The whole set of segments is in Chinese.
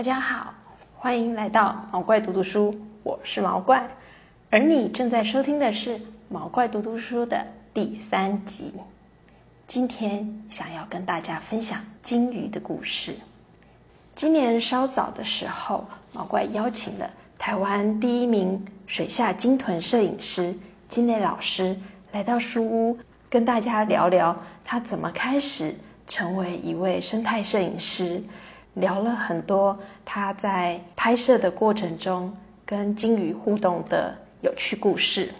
大家好，欢迎来到毛怪读读书，我是毛怪，而你正在收听的是毛怪读读书的第三集。今天想要跟大家分享金鱼的故事。今年稍早的时候，毛怪邀请了台湾第一名水下鲸豚摄影师金磊老师来到书屋，跟大家聊聊他怎么开始成为一位生态摄影师。聊了很多他在拍摄的过程中跟鲸鱼互动的有趣故事。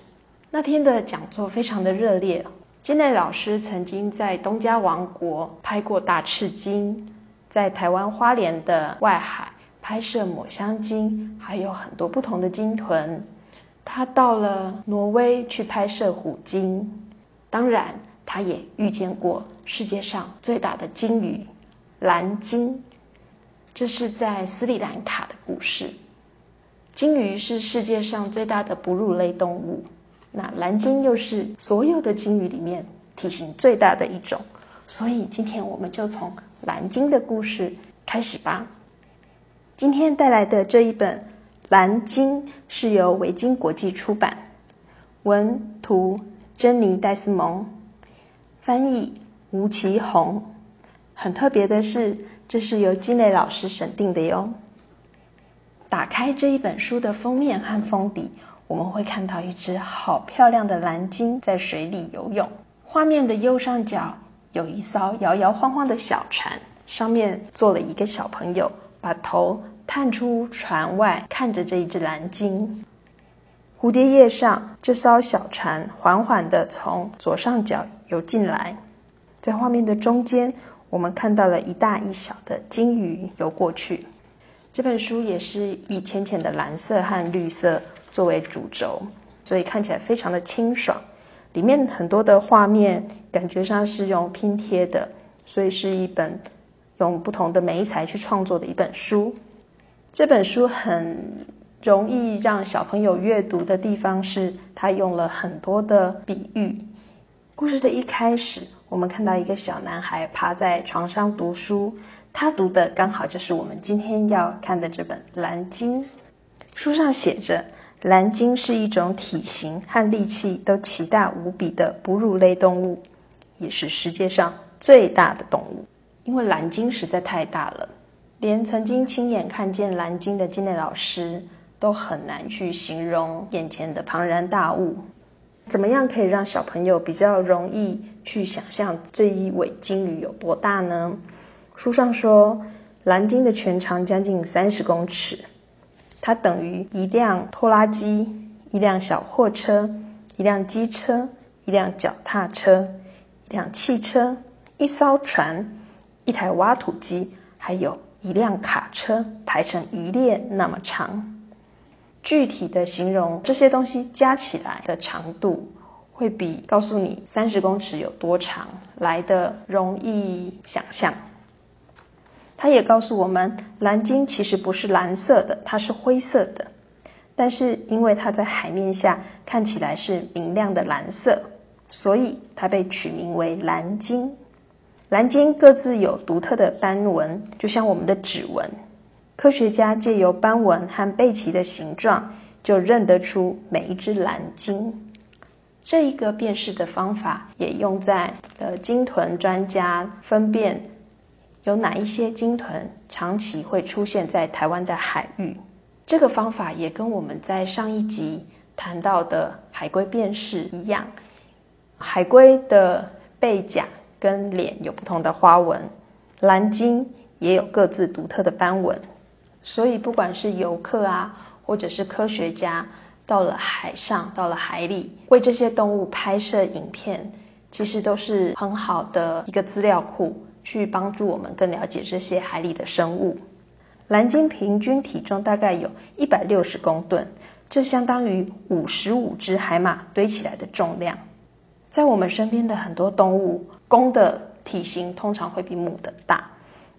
那天的讲座非常的热烈，金磊老师曾经在东家王国拍过大赤鲸，在台湾花莲的外海拍摄抹香鲸，还有很多不同的鲸豚。他到了挪威去拍摄虎鲸，当然他也遇见过世界上最大的鲸鱼蓝鲸。这是在斯里兰卡的故事。鲸鱼是世界上最大的哺乳类动物，那蓝鲸又是所有的鲸鱼里面体型最大的一种，所以今天我们就从蓝鲸的故事开始吧。今天带来的这一本《蓝鲸》是由维京国际出版，文图珍妮戴斯蒙，翻译吴奇宏。很特别的是。这是由金磊老师审定的哟。打开这一本书的封面和封底，我们会看到一只好漂亮的蓝鲸在水里游泳。画面的右上角有一艘摇摇晃晃的小船，上面坐了一个小朋友，把头探出船外，看着这一只蓝鲸。蝴蝶叶上，这艘小船缓缓地从左上角游进来，在画面的中间。我们看到了一大一小的鲸鱼游过去。这本书也是以浅浅的蓝色和绿色作为主轴，所以看起来非常的清爽。里面很多的画面感觉上是用拼贴的，所以是一本用不同的媒材去创作的一本书。这本书很容易让小朋友阅读的地方是，它用了很多的比喻。故事的一开始。我们看到一个小男孩趴在床上读书，他读的刚好就是我们今天要看的这本《蓝鲸》。书上写着，蓝鲸是一种体型和力气都奇大无比的哺乳类动物，也是世界上最大的动物。因为蓝鲸实在太大了，连曾经亲眼看见蓝鲸的金磊老师都很难去形容眼前的庞然大物。怎么样可以让小朋友比较容易去想象这一尾鲸鱼有多大呢？书上说，蓝鲸的全长将近三十公尺，它等于一辆拖拉机、一辆小货车、一辆机车、一辆脚踏车、一辆汽车、一艘船、一台挖土机，还有一辆卡车排成一列那么长。具体的形容这些东西加起来的长度，会比告诉你三十公尺有多长来的容易想象。它也告诉我们，蓝鲸其实不是蓝色的，它是灰色的。但是因为它在海面下看起来是明亮的蓝色，所以它被取名为蓝鲸。蓝鲸各自有独特的斑纹，就像我们的指纹。科学家借由斑纹和背鳍的形状，就认得出每一只蓝鲸。这一个辨识的方法，也用在了鲸豚专家分辨有哪一些鲸豚长期会出现在台湾的海域。这个方法也跟我们在上一集谈到的海龟辨识一样，海龟的背甲跟脸有不同的花纹，蓝鲸也有各自独特的斑纹。所以，不管是游客啊，或者是科学家，到了海上，到了海里，为这些动物拍摄影片，其实都是很好的一个资料库，去帮助我们更了解这些海里的生物。蓝鲸平均体重大概有一百六十公吨，这相当于五十五只海马堆起来的重量。在我们身边的很多动物，公的体型通常会比母的大，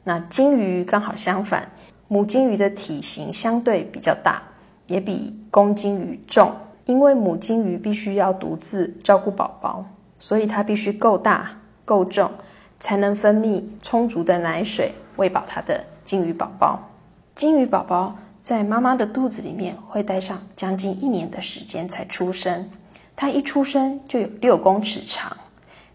那鲸鱼刚好相反。母鲸鱼的体型相对比较大，也比公鲸鱼重。因为母鲸鱼必须要独自照顾宝宝，所以它必须够大、够重，才能分泌充足的奶水喂饱它的鲸鱼宝宝。金鱼宝宝在妈妈的肚子里面会待上将近一年的时间才出生，它一出生就有六公尺长，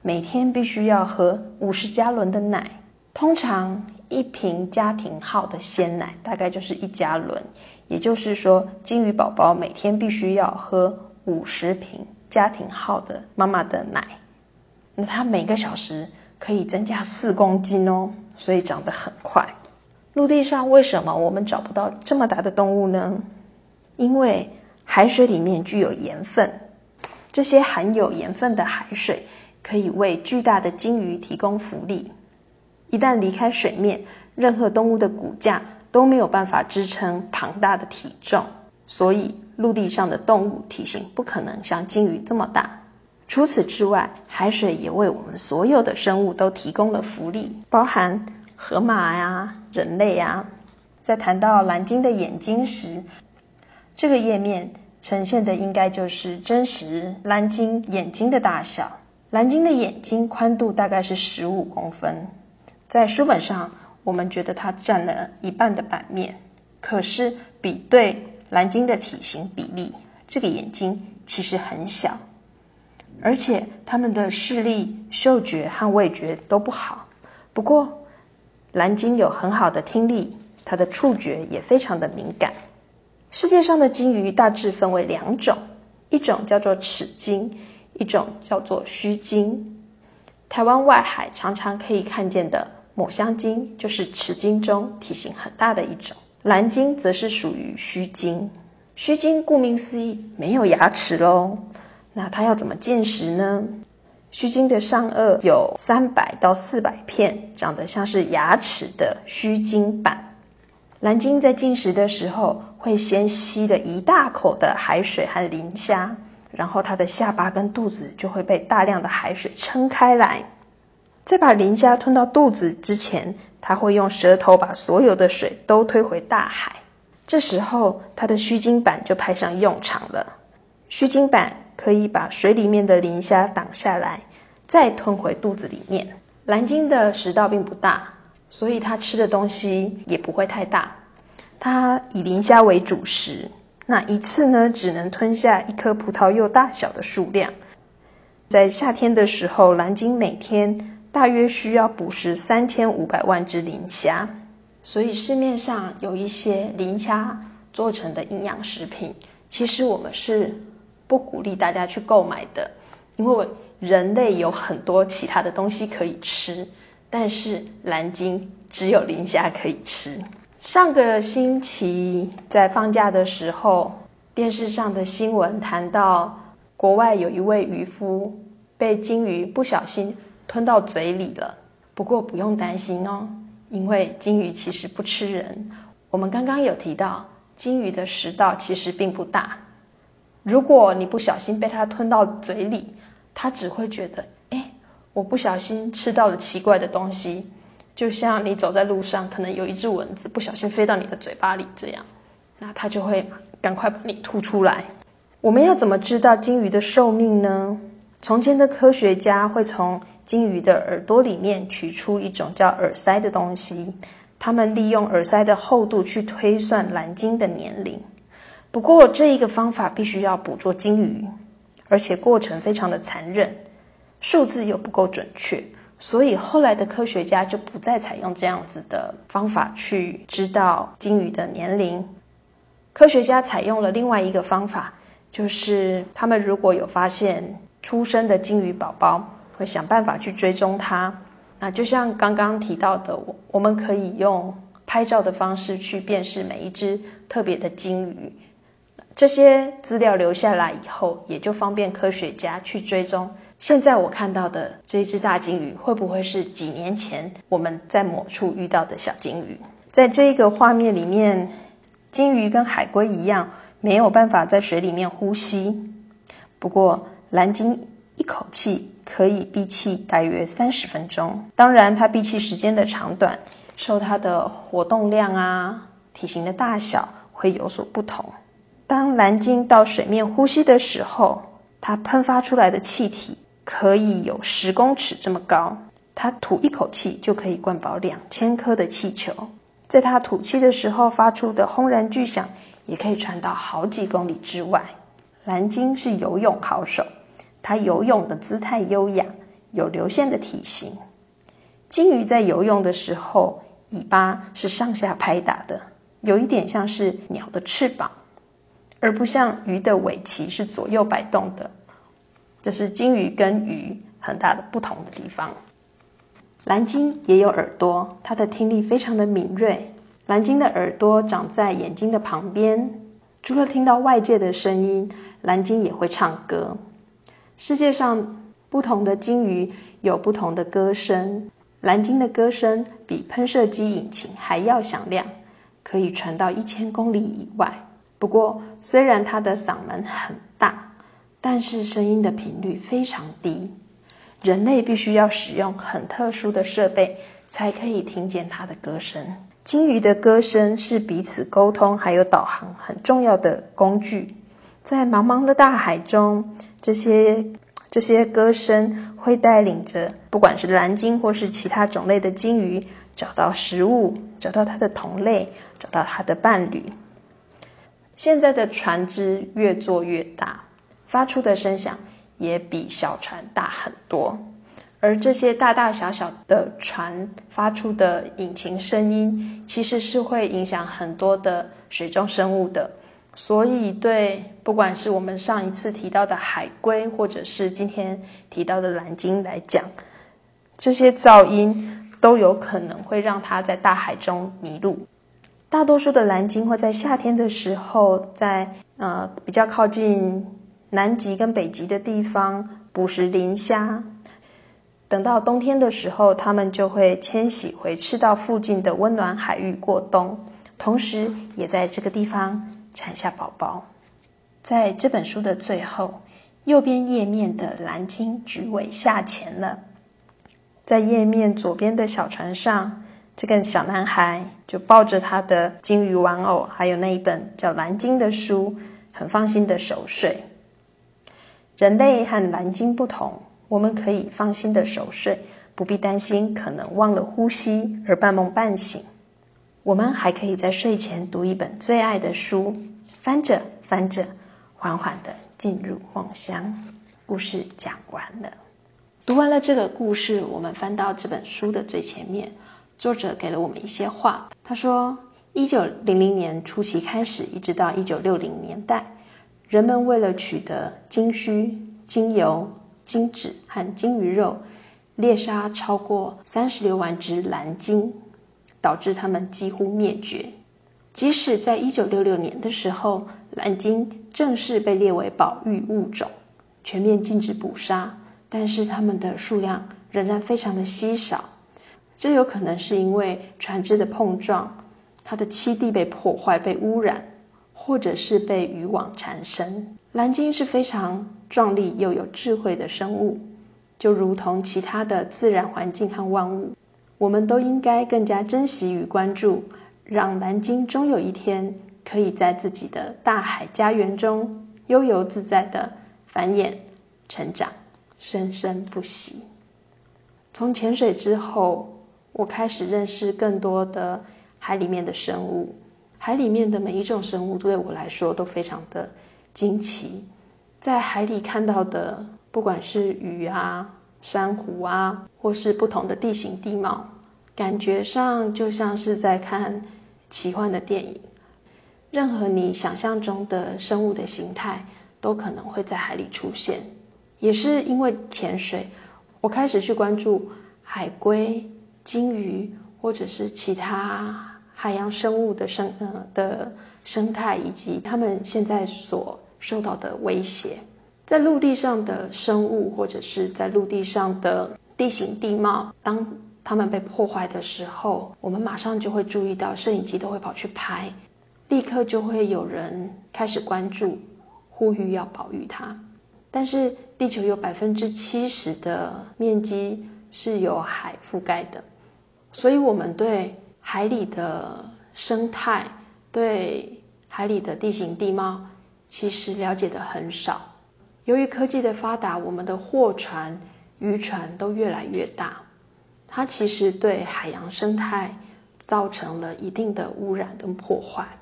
每天必须要喝五十加仑的奶，通常一瓶家庭号的鲜奶大概就是一加仑，也就是说金鱼宝宝每天必须要喝五十瓶家庭号的妈妈的奶，那它每个小时可以增加四公斤哦，所以长得很快。陆地上为什么我们找不到这么大的动物呢？因为海水里面具有盐分，这些含有盐分的海水可以为巨大的鲸鱼提供浮力。一旦离开水面，任何动物的骨架都没有办法支撑庞大的体重，所以陆地上的动物体型不可能像鲸鱼这么大。除此之外，海水也为我们所有的生物都提供了浮力，包含。河马呀，人类呀，在谈到蓝鲸的眼睛时，这个页面呈现的应该就是真实蓝鲸眼睛的大小。蓝鲸的眼睛宽度大概是十五公分，在书本上我们觉得它占了一半的版面，可是比对蓝鲸的体型比例，这个眼睛其实很小，而且它们的视力、嗅觉和味觉都不好。不过，蓝鲸有很好的听力，它的触觉也非常的敏感。世界上的鲸鱼大致分为两种，一种叫做齿鲸，一种叫做须鲸。台湾外海常常可以看见的抹香鲸就是齿鲸中体型很大的一种，蓝鲸则是属于须鲸。须鲸顾名思义没有牙齿喽，那它要怎么进食呢？须鲸的上颚有三百到四百片长得像是牙齿的须鲸板。蓝鲸在进食的时候，会先吸了一大口的海水和磷虾，然后它的下巴跟肚子就会被大量的海水撑开来。在把磷虾吞到肚子之前，它会用舌头把所有的水都推回大海。这时候，它的须鲸板就派上用场了。须鲸板。可以把水里面的磷虾挡下来，再吞回肚子里面。蓝鲸的食道并不大，所以它吃的东西也不会太大。它以磷虾为主食，那一次呢只能吞下一颗葡萄柚大小的数量。在夏天的时候，蓝鲸每天大约需要捕食三千五百万只磷虾。所以市面上有一些磷虾做成的营养食品，其实我们是。不鼓励大家去购买的，因为人类有很多其他的东西可以吃，但是蓝鲸只有磷虾可以吃。上个星期在放假的时候，电视上的新闻谈到，国外有一位渔夫被鲸鱼不小心吞到嘴里了。不过不用担心哦，因为鲸鱼其实不吃人。我们刚刚有提到，鲸鱼的食道其实并不大。如果你不小心被它吞到嘴里，它只会觉得，哎，我不小心吃到了奇怪的东西，就像你走在路上，可能有一只蚊子不小心飞到你的嘴巴里这样，那它就会赶快把你吐出来。我们要怎么知道鲸鱼的寿命呢？从前的科学家会从鲸鱼的耳朵里面取出一种叫耳塞的东西，他们利用耳塞的厚度去推算蓝鲸的年龄。不过这一个方法必须要捕捉鲸鱼，而且过程非常的残忍，数字又不够准确，所以后来的科学家就不再采用这样子的方法去知道鲸鱼的年龄。科学家采用了另外一个方法，就是他们如果有发现出生的鲸鱼宝宝，会想办法去追踪它。那就像刚刚提到的，我我们可以用拍照的方式去辨识每一只特别的鲸鱼。这些资料留下来以后，也就方便科学家去追踪。现在我看到的这只大鲸鱼，会不会是几年前我们在某处遇到的小鲸鱼？在这个画面里面，鲸鱼跟海龟一样，没有办法在水里面呼吸。不过蓝鲸一口气可以闭气大约三十分钟。当然，它闭气时间的长短，受它的活动量啊、体型的大小会有所不同。当蓝鲸到水面呼吸的时候，它喷发出来的气体可以有十公尺这么高，它吐一口气就可以灌饱两千颗的气球。在它吐气的时候发出的轰然巨响，也可以传到好几公里之外。蓝鲸是游泳好手，它游泳的姿态优雅，有流线的体型。鲸鱼在游泳的时候，尾巴是上下拍打的，有一点像是鸟的翅膀，而不像鱼的尾鳍是左右摆动的。这是鲸鱼跟鱼很大的不同的地方。蓝鲸也有耳朵，它的听力非常的敏锐。蓝鲸的耳朵长在眼睛的旁边，除了听到外界的声音。蓝鲸也会唱歌。世界上不同的鲸鱼有不同的歌声。蓝鲸的歌声比喷射机引擎还要响亮，可以传到一千公里以外。不过，虽然它的嗓门很，但是声音的频率非常低。人类必须要使用很特殊的设备，才可以听见它的歌声。鲸鱼的歌声是彼此沟通还有导航很重要的工具。在茫茫的大海中，这些这些歌声会带领着，不管是蓝鲸或是其他种类的鲸鱼，找到食物，找到它的同类，找到它的伴侣。现在的船只越做越大，发出的声响也比小船大很多。而这些大大小小的船发出的引擎声音，其实是会影响很多的水中生物的。所以，对不管是我们上一次提到的海龟，或者是今天提到的蓝鲸来讲，这些噪音都有可能会让它在大海中迷路。大多数的蓝鲸会在夏天的时候，在呃比较靠近南极跟北极的地方捕食磷虾，等到冬天的时候，它们就会迁徙回赤道附近的温暖海域过冬，同时也在这个地方。产下宝宝。在这本书的最后，右边页面的蓝鲸举尾下潜了。在页面左边的小船上，这个小男孩就抱着他的鲸鱼玩偶，还有那一本叫《蓝鲸》的书，很放心的熟睡。人类和蓝鲸不同，我们可以放心的熟睡，不必担心可能忘了呼吸而半梦半醒。我们还可以在睡前读一本最爱的书，翻着翻着，缓缓的进入梦乡。故事讲完了，读完了这个故事，我们翻到这本书的最前面，作者给了我们一些话。他说，一九零零年初期开始，一直到一九六零年代，人们为了取得金须、鲸油、金脂和金鱼肉，猎杀超过三十六万只蓝鲸。导致它们几乎灭绝。即使在一九六六年的时候，蓝鲸正式被列为保育物种，全面禁止捕杀，但是它们的数量仍然非常的稀少。这有可能是因为船只的碰撞，它的栖地被破坏、被污染，或者是被渔网缠身。蓝鲸是非常壮丽又有智慧的生物，就如同其他的自然环境和万物。我们都应该更加珍惜与关注，让蓝鲸终有一天可以在自己的大海家园中悠游自在的繁衍、成长、生生不息。从潜水之后，我开始认识更多的海里面的生物。海里面的每一种生物对我来说都非常的惊奇。在海里看到的，不管是鱼啊。珊瑚啊，或是不同的地形地貌，感觉上就像是在看奇幻的电影。任何你想象中的生物的形态，都可能会在海里出现。也是因为潜水，我开始去关注海龟、鲸鱼，或者是其他海洋生物的生呃的生态，以及它们现在所受到的威胁。在陆地上的生物，或者是在陆地上的地形地貌，当它们被破坏的时候，我们马上就会注意到，摄影机都会跑去拍，立刻就会有人开始关注，呼吁要保育它。但是地球有百分之七十的面积是由海覆盖的，所以我们对海里的生态、对海里的地形地貌，其实了解的很少。由于科技的发达，我们的货船、渔船都越来越大，它其实对海洋生态造成了一定的污染跟破坏。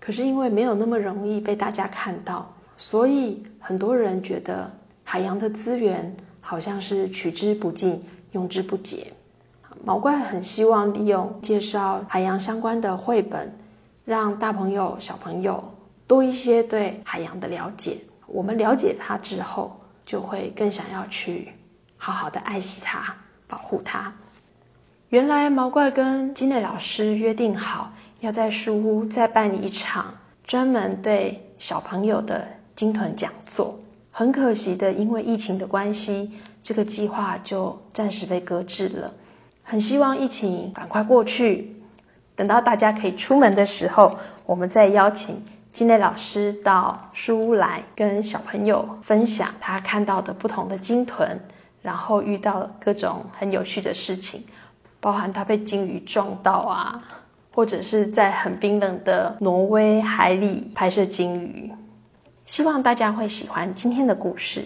可是因为没有那么容易被大家看到，所以很多人觉得海洋的资源好像是取之不尽、用之不竭。毛怪很希望利用介绍海洋相关的绘本，让大朋友、小朋友多一些对海洋的了解。我们了解它之后，就会更想要去好好的爱惜它、保护它。原来毛怪跟金磊老师约定好，要在书屋再办一场专门对小朋友的鲸豚讲座。很可惜的，因为疫情的关系，这个计划就暂时被搁置了。很希望疫情赶快过去，等到大家可以出门的时候，我们再邀请金磊老师到书屋来，跟小朋友分享他看到的不同的鲸豚，然后遇到各种很有趣的事情，包含他被鲸鱼撞到啊，或者是在很冰冷的挪威海里拍摄鲸鱼。希望大家会喜欢今天的故事，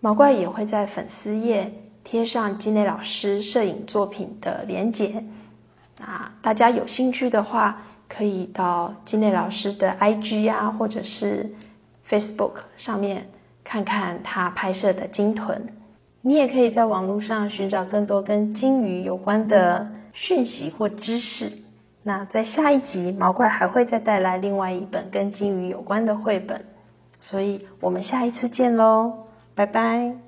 毛怪也会在粉丝页。贴上金磊老师摄影作品的连结，那大家有兴趣的话，可以到金磊老师的 IG 啊，或者是 Facebook 上面看看他拍摄的鲸豚。你也可以在网络上寻找更多跟鲸鱼有关的讯息或知识。那在下一集，毛怪还会再带来另外一本跟鲸鱼有关的绘本，所以我们下一次见喽，拜拜。